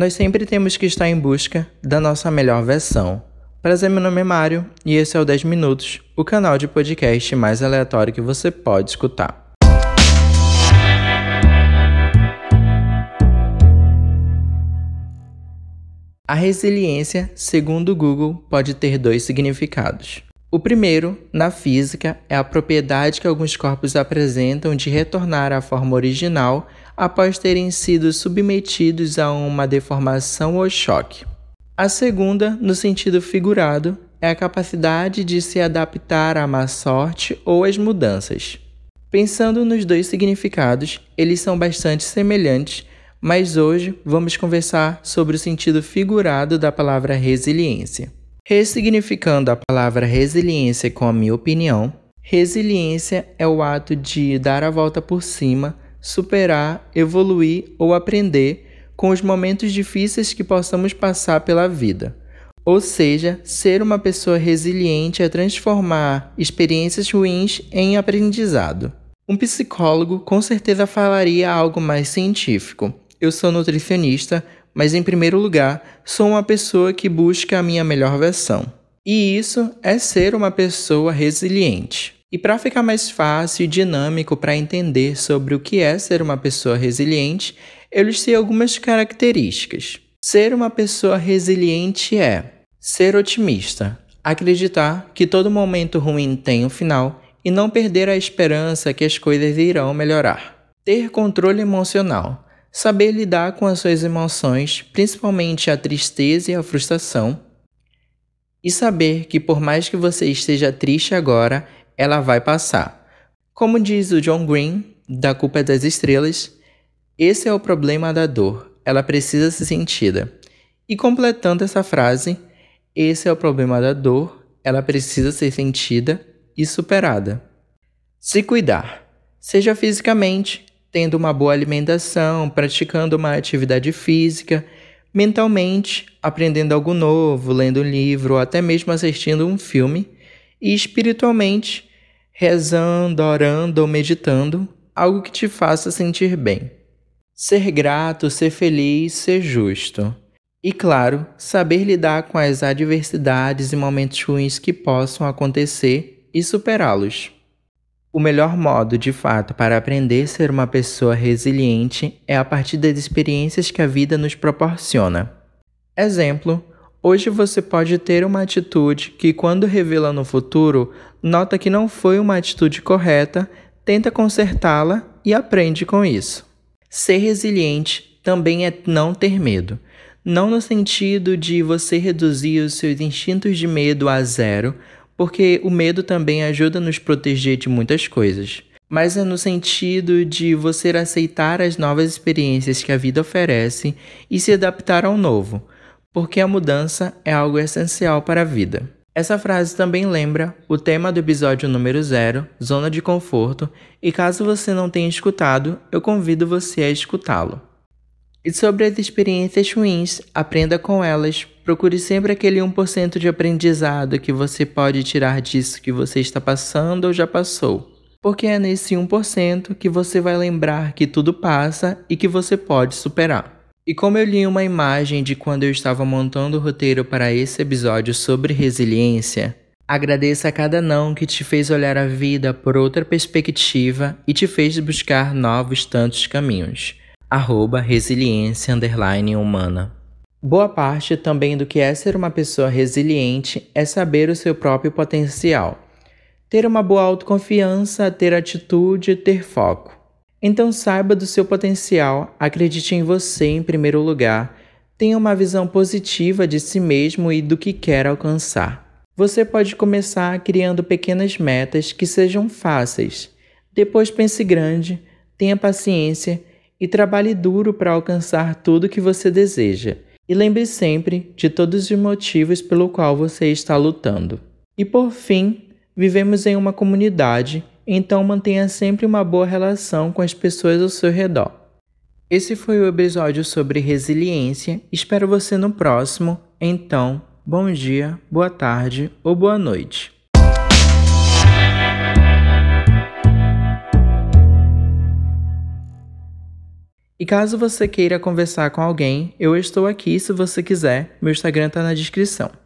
Nós sempre temos que estar em busca da nossa melhor versão. Prazer, meu nome é Mário e esse é o 10 Minutos, o canal de podcast mais aleatório que você pode escutar. A resiliência, segundo o Google, pode ter dois significados. O primeiro, na física, é a propriedade que alguns corpos apresentam de retornar à forma original após terem sido submetidos a uma deformação ou choque. A segunda, no sentido figurado, é a capacidade de se adaptar à má sorte ou às mudanças. Pensando nos dois significados, eles são bastante semelhantes, mas hoje vamos conversar sobre o sentido figurado da palavra resiliência. Ressignificando a palavra resiliência com a minha opinião, resiliência é o ato de dar a volta por cima superar, evoluir ou aprender com os momentos difíceis que possamos passar pela vida. Ou seja, ser uma pessoa resiliente é transformar experiências ruins em aprendizado. Um psicólogo com certeza falaria algo mais científico. Eu sou nutricionista, mas em primeiro lugar, sou uma pessoa que busca a minha melhor versão. E isso é ser uma pessoa resiliente. E para ficar mais fácil e dinâmico para entender sobre o que é ser uma pessoa resiliente, eu listei algumas características. Ser uma pessoa resiliente é ser otimista, acreditar que todo momento ruim tem um final e não perder a esperança que as coisas irão melhorar. Ter controle emocional, saber lidar com as suas emoções, principalmente a tristeza e a frustração, e saber que por mais que você esteja triste agora, ela vai passar. Como diz o John Green, da Culpa das Estrelas, esse é o problema da dor, ela precisa ser sentida. E completando essa frase, esse é o problema da dor, ela precisa ser sentida e superada. Se cuidar, seja fisicamente, tendo uma boa alimentação, praticando uma atividade física, mentalmente, aprendendo algo novo, lendo um livro ou até mesmo assistindo um filme, e espiritualmente, rezando, orando ou meditando, algo que te faça sentir bem. Ser grato, ser feliz, ser justo. E claro, saber lidar com as adversidades e momentos ruins que possam acontecer e superá-los. O melhor modo, de fato, para aprender a ser uma pessoa resiliente é a partir das experiências que a vida nos proporciona. Exemplo: Hoje você pode ter uma atitude que, quando revela no futuro, nota que não foi uma atitude correta, tenta consertá-la e aprende com isso. Ser resiliente também é não ter medo. Não no sentido de você reduzir os seus instintos de medo a zero, porque o medo também ajuda a nos proteger de muitas coisas. Mas é no sentido de você aceitar as novas experiências que a vida oferece e se adaptar ao novo porque a mudança é algo essencial para a vida. Essa frase também lembra o tema do episódio número 0, Zona de Conforto, e caso você não tenha escutado, eu convido você a escutá-lo. E sobre as experiências ruins, aprenda com elas. Procure sempre aquele 1% de aprendizado que você pode tirar disso que você está passando ou já passou. Porque é nesse 1% que você vai lembrar que tudo passa e que você pode superar. E como eu li uma imagem de quando eu estava montando o roteiro para esse episódio sobre resiliência, agradeça a cada não que te fez olhar a vida por outra perspectiva e te fez buscar novos tantos caminhos. Arroba resiliência humana. Boa parte também do que é ser uma pessoa resiliente é saber o seu próprio potencial. Ter uma boa autoconfiança, ter atitude, ter foco. Então saiba do seu potencial, acredite em você em primeiro lugar, tenha uma visão positiva de si mesmo e do que quer alcançar. Você pode começar criando pequenas metas que sejam fáceis. Depois pense grande, tenha paciência e trabalhe duro para alcançar tudo que você deseja. E lembre sempre de todos os motivos pelo qual você está lutando. E por fim, vivemos em uma comunidade então mantenha sempre uma boa relação com as pessoas ao seu redor. Esse foi o episódio sobre resiliência. Espero você no próximo. Então, bom dia, boa tarde ou boa noite. E caso você queira conversar com alguém, eu estou aqui se você quiser, meu Instagram está na descrição.